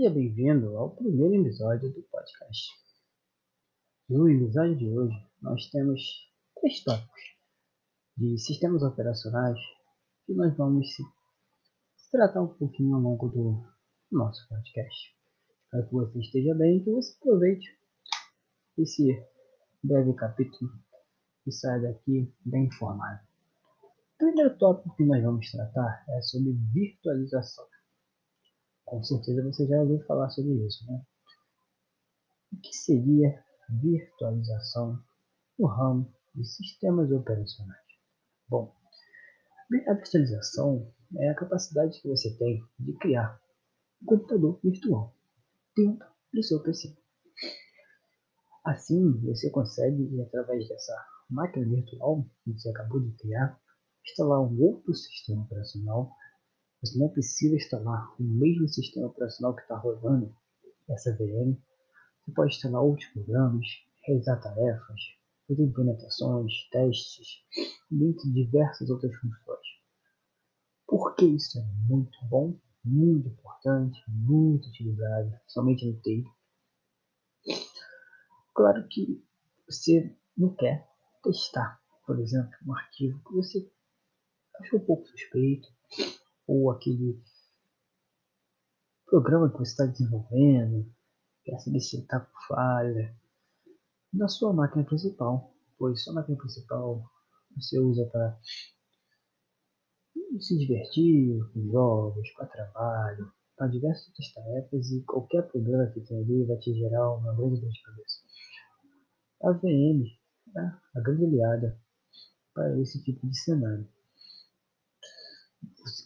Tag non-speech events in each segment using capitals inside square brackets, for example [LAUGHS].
Seja bem-vindo ao primeiro episódio do podcast. No episódio de hoje, nós temos três tópicos de sistemas operacionais que nós vamos se, tratar um pouquinho ao longo do nosso podcast. Espero que você esteja bem que você aproveite esse breve capítulo e saia daqui bem informado. O primeiro tópico que nós vamos tratar é sobre virtualização. Com certeza você já ouviu falar sobre isso, né? O que seria virtualização no ramo de sistemas operacionais? Bom, a virtualização é a capacidade que você tem de criar um computador virtual dentro do seu PC. Assim, você consegue, através dessa máquina virtual que você acabou de criar, instalar um outro sistema operacional. Você não precisa instalar o mesmo sistema operacional que está rodando essa VM. Você pode instalar outros programas, realizar tarefas, fazer implementações, testes, dentre diversas outras funções. Por que isso é muito bom, muito importante, muito utilizado, somente no TI? Claro que você não quer testar, por exemplo, um arquivo que você achou um pouco suspeito, ou aquele programa que você está desenvolvendo, quer saber se está com falha, na sua máquina principal, pois sua máquina principal você usa para se divertir com jogos, para trabalho, para diversas outras tarefas e qualquer problema que tenha ali vai te gerar uma grande dor de cabeça. A VM é a grande aliada para esse tipo de cenário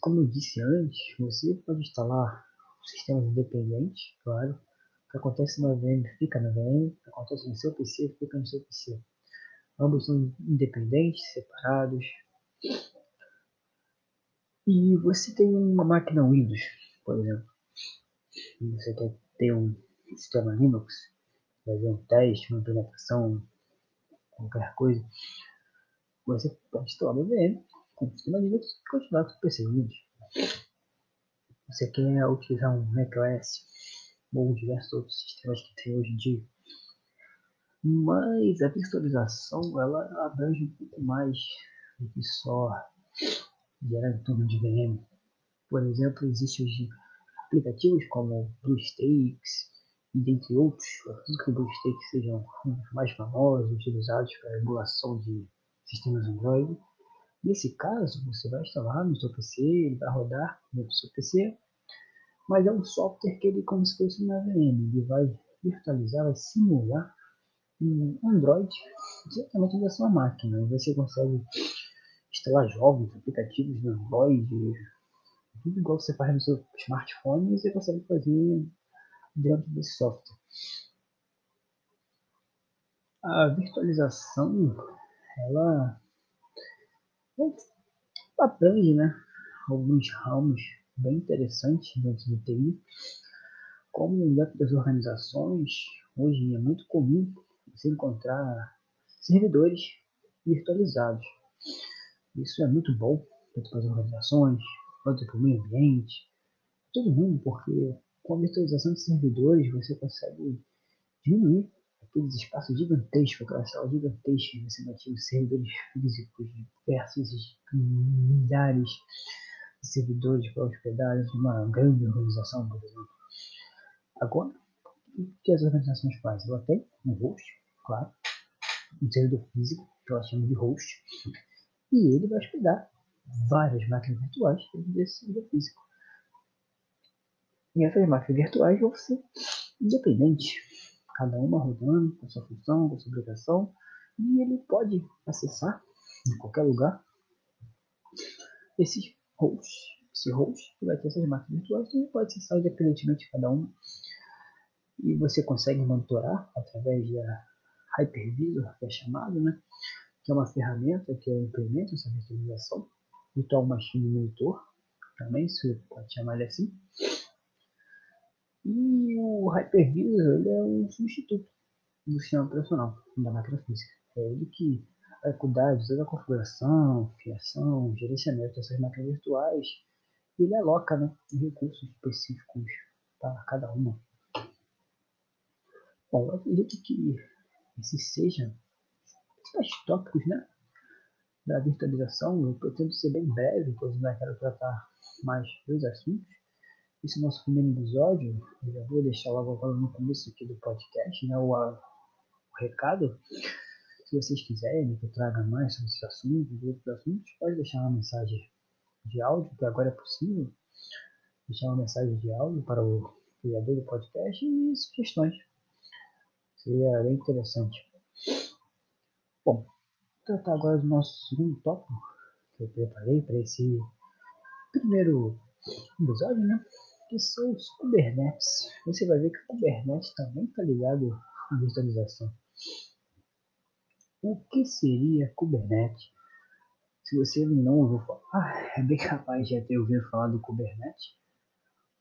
como eu disse antes, você pode instalar sistemas independentes, claro. O que acontece na VM fica na VM, o que acontece no seu PC fica no seu PC. Ambos são independentes, separados. E você tem uma máquina Windows, por exemplo. E você quer ter um sistema Linux, fazer um teste, uma implementação, qualquer coisa. Você pode instalar uma VM com sistema Linux e continuar com o PC Windows. Você quer utilizar um macOS ou diversos outros sistemas que tem hoje em dia. Mas a virtualização ela abrange um pouco mais do que só gerar em torno de VM. Por exemplo, existem hoje aplicativos como BlueStacks e dentre outros, acredito que o BlueStacks sejam mais famosos, utilizados para emulação de sistemas Android Nesse caso, você vai instalar no seu PC, ele vai rodar no seu PC, mas é um software que ele como se fosse uma VM, ele vai virtualizar, vai simular um Android diretamente da sua máquina. E você consegue instalar jogos, aplicativos no Android, tudo igual você faz no seu smartphone, você consegue fazer dentro desse software. A virtualização, ela abrange né, alguns ramos bem interessantes dentro do TI, como dentro das organizações, hoje é muito comum você encontrar servidores virtualizados. Isso é muito bom tanto para as organizações, quanto para o meio ambiente, todo mundo, porque com a virtualização de servidores você consegue diminuir aqueles espaços gigantescos, aquelas salas gigantescas, você vai ter servidores físicos diversos, milhares de servidores para hospedar uma grande organização, por exemplo. Agora, o que as organizações fazem? Ela tem um host, claro, um servidor físico, que ela chama de host, e ele vai hospedar várias máquinas virtuais desse servidor físico. E essas máquinas virtuais vão ser independentes cada uma rodando com sua função, com sua obrigação, e ele pode acessar em qualquer lugar esse host. Esse host que vai ter essas máquinas virtuais, então pode acessar independentemente de cada uma. E você consegue monitorar através da Hypervisor, que é chamado, né? que é uma ferramenta que implementa essa virtualização, Virtual Machine Monitor, também, se pode chamar ele assim. E o Hypervisor ele é um substituto do sistema operacional da máquina física. É ele que vai cuidar de toda a configuração, fiação, gerenciamento dessas máquinas virtuais ele aloca né, recursos específicos para cada uma. Bom, eu acredito que esses sejam os tópicos né, da virtualização. Eu pretendo ser bem breve, pois não quero tratar mais dois assuntos. Esse nosso primeiro episódio. Eu já vou deixar logo agora no começo aqui do podcast né, o, o recado. Se vocês quiserem que eu traga mais sobre esses assuntos outros assuntos, pode deixar uma mensagem de áudio, que agora é possível deixar uma mensagem de áudio para o criador do podcast e sugestões. Seria bem interessante. Bom, tratar agora do nosso segundo tópico que eu preparei para esse primeiro episódio, né? Que são os Kubernetes. Você vai ver que o Kubernetes também está ligado à virtualização. O que seria Kubernetes? Se você não ouviu falar, [LAUGHS] é bem capaz de já ter ouvido falar do Kubernetes,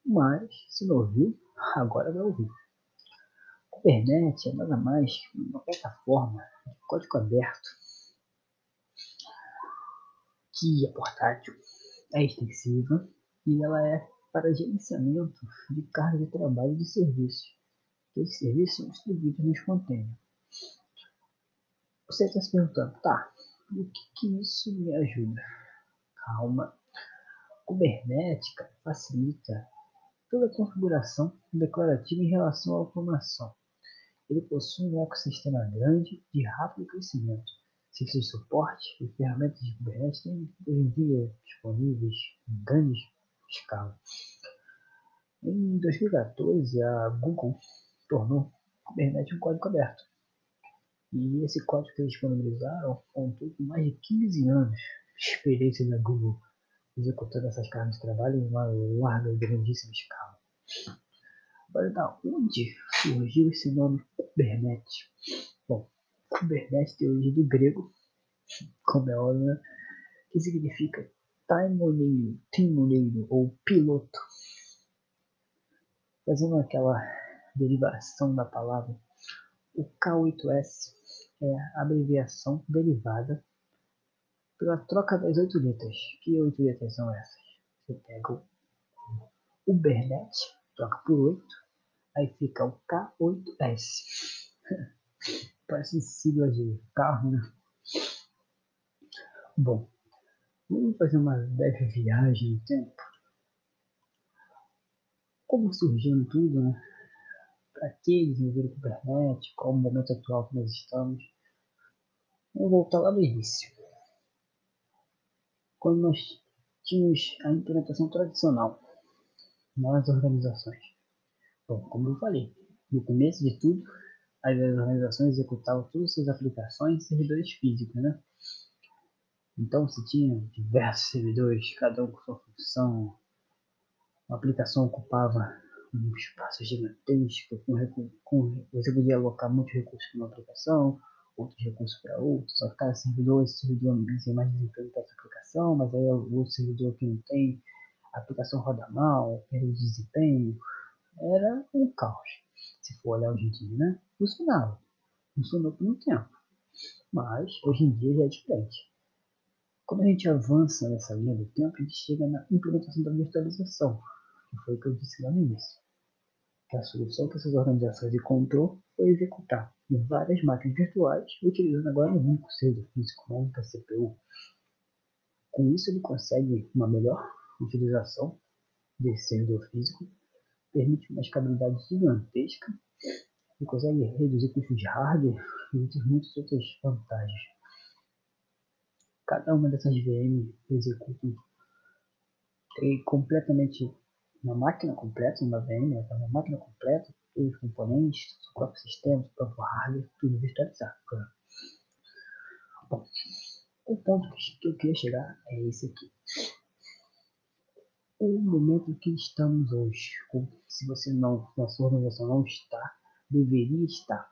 mas se não ouviu, agora vai ouvir. Kubernetes é nada mais que uma plataforma de código aberto que é portátil, é extensiva e ela é para gerenciamento de carga de trabalho de serviços. Esses serviços são distribuídos nos containers. Você está se perguntando, tá, o que, que isso me ajuda? Calma. Kubernetes facilita toda a configuração declarativa em relação à automação. Ele possui um ecossistema grande de rápido crescimento. Serviços de suporte e ferramentas de Kubernetes têm hoje em dia disponíveis em grande escala. Em 2014, a Google tornou Kubernetes um código aberto e esse código que eles disponibilizaram contou com mais de 15 anos de experiência da Google executando essas cargas de trabalho em uma larga e grandíssima escala. Agora, da onde surgiu esse nome Kubernetes? Bom, Kubernetes tem origem do grego, como é óbvio, né? que significa timoneiro, timoneiro ou piloto. Fazendo aquela derivação da palavra, o K8S é a abreviação derivada pela troca das oito letras. Que oito letras são essas? Você pega o Ubernet, troca por oito, aí fica o K8S. [LAUGHS] Parece sigla de carro, né? Bom, vamos fazer uma breve viagem no tempo. Como surgiu tudo, né? Para que desenvolver o Kubernetes? Qual o momento atual que nós estamos? Vamos voltar lá no início. Quando nós tínhamos a implementação tradicional nas organizações. Bom, como eu falei, no começo de tudo, as organizações executavam todas as suas aplicações em servidores físicos, né? Então se tinha diversos servidores, cada um com sua função. A aplicação ocupava um espaço gigantesco, com, com, você podia alocar muitos recursos numa aplicação, outros recursos para outros, só que cada servidor, esse servidor tem mais desempenho para essa aplicação, mas aí o outro servidor que não tem, a aplicação roda mal, perde desempenho, era um caos. Se for olhar hoje em dia, né? Funcionava. Funcionou por um tempo. Mas hoje em dia já é diferente. Quando a gente avança nessa linha do tempo, a gente chega na implementação da virtualização, que foi o que eu disse lá no início. Que a solução que essas organizações encontrou foi executar em várias máquinas virtuais, utilizando agora um único servidor físico, uma única CPU. Com isso, ele consegue uma melhor utilização desse servidor físico, permite uma escalabilidade gigantesca e consegue reduzir custos de hardware e muitas outras vantagens. Cada uma dessas VM executa tem completamente uma máquina completa, uma VM, é uma máquina completa, os componentes, o próprio sistema, o próprio hardware, tudo virtualizado. Bom, o ponto que eu queria chegar é esse aqui. O momento que estamos hoje, se você não, na sua organização não está, deveria estar.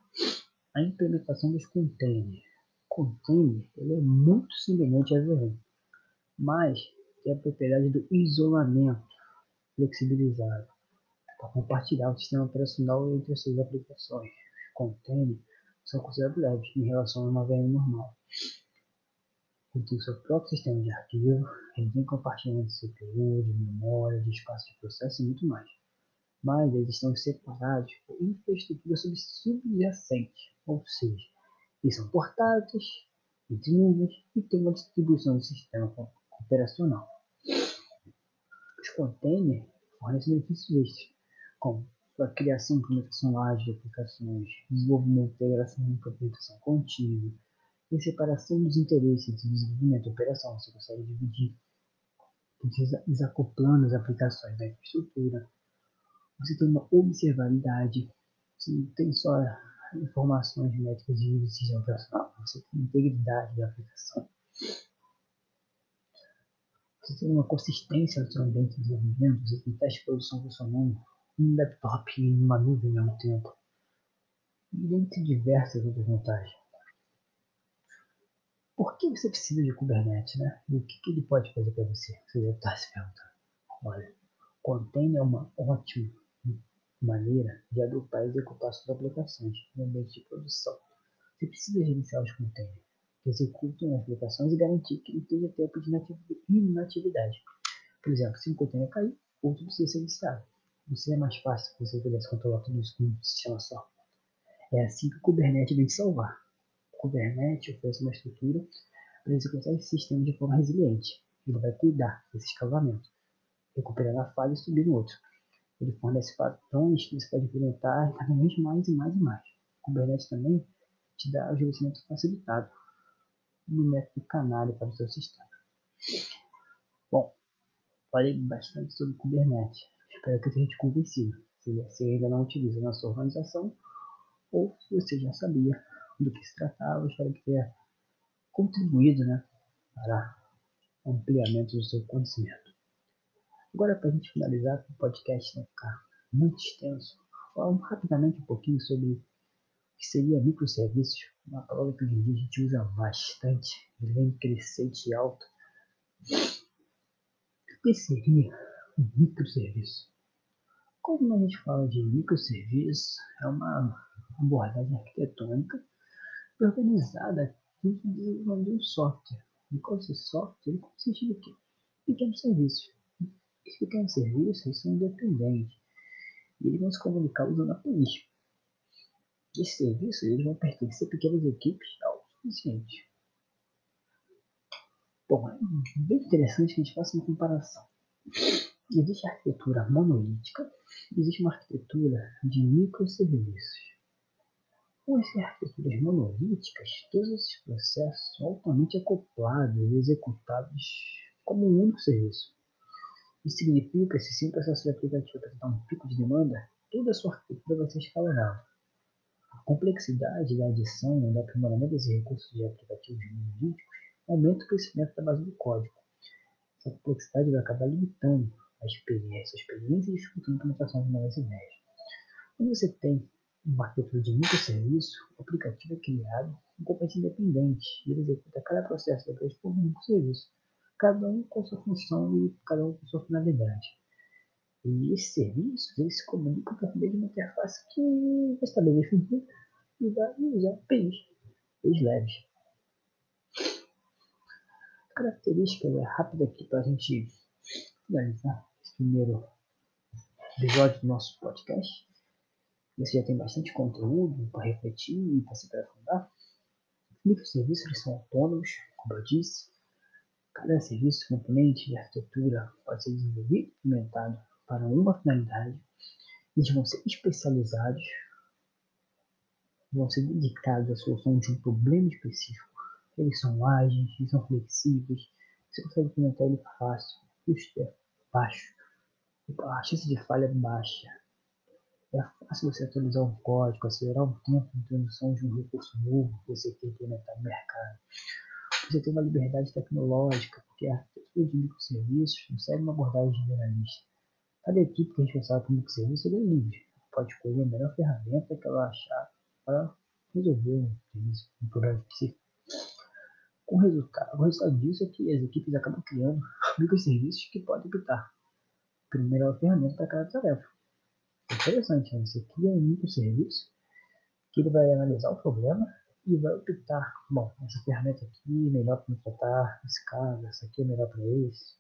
A implementação dos containers. Container ele é muito semelhante a VM, mas tem a propriedade do isolamento flexibilizado para compartilhar o sistema operacional entre as suas aplicações. Os containers são considerados leves em relação a uma VM normal. Ele tem seu próprio sistema de arquivo, ele tem compartilhamento de CPU, de memória, de espaço de processo e muito mais. Mas eles estão separados por infraestrutura subjacente, ou seja, eles são portáteis, entre nuvens e têm uma distribuição do sistema operacional. Os containers fornecem benefícios extras, como a criação e implementação ágil de aplicações, desenvolvimento, integração e implementação contínua, e separação dos interesses entre desenvolvimento e operação. Você consegue dividir, desacoplando as aplicações da infraestrutura. Você tem uma observabilidade, você não tem só informações métricas de decisão operacional, você tem integridade da aplicação. Você tem uma consistência no seu ambiente de desenvolvimento, você tem teste de produção funcionando um laptop e uma nuvem ao mesmo tempo. E dentre diversas outras vantagens. Por que você precisa de Kubernetes, né? E o que, que ele pode fazer para você? Você deve estar se perguntando. Olha, container é uma ótima maneira de agrupar e executar suas aplicações no ambiente de produção. Você precisa gerenciar os containers que executam as aplicações e garantir que ele tenha tempo de inatividade. Por exemplo, se um container cair, outro precisa ser iniciado. Não seria mais fácil se você pudesse controlar tudo isso com um sistema só. É assim que o Kubernetes vem salvar. O Kubernetes oferece uma estrutura para executar esse sistema de forma resiliente. Ele vai cuidar desse escalonamento, recuperando a falha e subir no outro. Ele fornece padrões que você pode implementar cada vez mais e mais e mais. O Kubernetes também te dá o gerenciamento facilitado no método canário para o seu sistema. Bom, falei bastante sobre Kubernetes. Espero que eu tenha te convencido. Se você ainda não utiliza na sua organização, ou se você já sabia do que se tratava, espero que tenha contribuído né, para o ampliamento do seu conhecimento. Agora, para a gente finalizar, o podcast não ficar muito extenso, falando rapidamente um pouquinho sobre o que seria microserviços, uma palavra que hoje em dia a gente usa bastante, vem crescente alto. O que seria um microserviço? Como a gente fala de microserviço, é uma abordagem arquitetônica organizada dentro de um software. E qual esse software? Ele consiste em quê? Pequenos serviços. Esses pequenos serviços são independentes e eles vão se comunicar usando APIs. Esses serviços eles vão pertencer a pequenas equipes autossuficientes. Bom, é bem interessante que a gente faça uma comparação. Existe a arquitetura monolítica, existe uma arquitetura de microserviços. Com essas arquiteturas monolíticas, todos esses processos são altamente acoplados e executados como um único serviço. Isso significa que se um processo de aplicativo apresentar um pico de demanda, toda a sua arquitetura vai ser escalonável. A complexidade da adição e do aprimoramento desses recursos de aplicativos monolíticos aumenta o crescimento da base do código. Essa complexidade vai acabar limitando a experiência, a experiência e dificultando a implementação de novas ideias. Quando você tem uma arquitetura de microserviço, o aplicativo é criado em competência independente e ele executa cada processo depois por um microserviço, cada um com sua função e cada um com sua finalidade. E esses serviços eles se comunicam por meio de uma interface que está bem definida e vai usar APIs, APIs leves. Característica é rápida aqui para a gente finalizar esse primeiro episódio do nosso podcast. Você já tem bastante conteúdo para refletir e para se aprofundar. Microserviços eles são autônomos, como eu disse. Cada serviço, componente e arquitetura pode ser desenvolvido e implementado para uma finalidade. Eles vão ser especializados, vão ser dedicados à solução de um problema específico. Eles são ágeis, eles são flexíveis, você consegue implementar ele fácil, custo é baixo, a chance de falha é baixa. É fácil você atualizar um código, acelerar o tempo de introdução de um recurso novo que você quer implementar no mercado. Você tem uma liberdade tecnológica, porque a arquitetura de microserviços não segue uma abordagem generalista. Cada equipe que é responsável por microserviço é livre. Pode escolher a melhor ferramenta que ela achar para resolver um, problema específico. O resultado, o resultado disso é que as equipes acabam criando [LAUGHS] microserviços que podem optar pela melhor ferramenta para cada tarefa. É interessante, né? você cria um microserviço que ele vai analisar o problema e vai optar, bom, essa ferramenta aqui é melhor para me tratar, nesse caso, essa aqui é melhor para esse.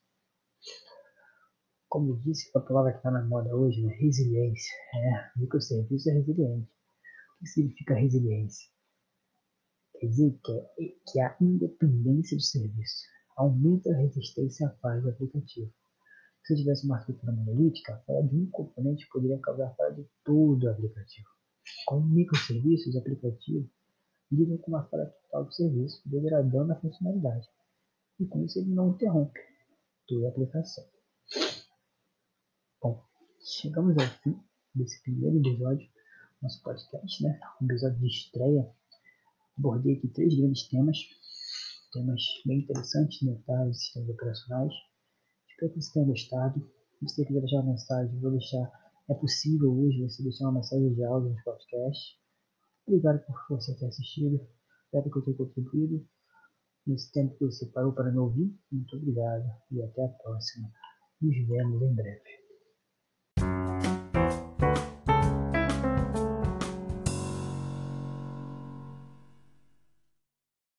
Como eu disse, a palavra que está na moda hoje, né? resiliência. É, microserviço é resiliente. O que significa resiliência? Quer dizer que, é, que a independência do serviço aumenta a resistência à falha do aplicativo. Se eu tivesse uma arquitetura monolítica, a falha de um componente poderia causar falha de todo o aplicativo. Com microserviços, o aplicativo lidam com uma falha total do serviço, degradando a funcionalidade. E com isso ele não interrompe toda a aplicação. Bom, chegamos ao fim desse primeiro episódio do nosso podcast, né? Um episódio de estreia. Abordei aqui três grandes temas, temas bem interessantes, notáveis, sistemas operacionais. Espero que você tenha gostado. Se você quiser deixar uma mensagem, vou deixar. É possível hoje você deixar uma mensagem de áudio no podcast. Obrigado por você ter assistido. Espero que eu tenha contribuído nesse tempo que você parou para me ouvir. Muito obrigado e até a próxima. Nos vemos em breve.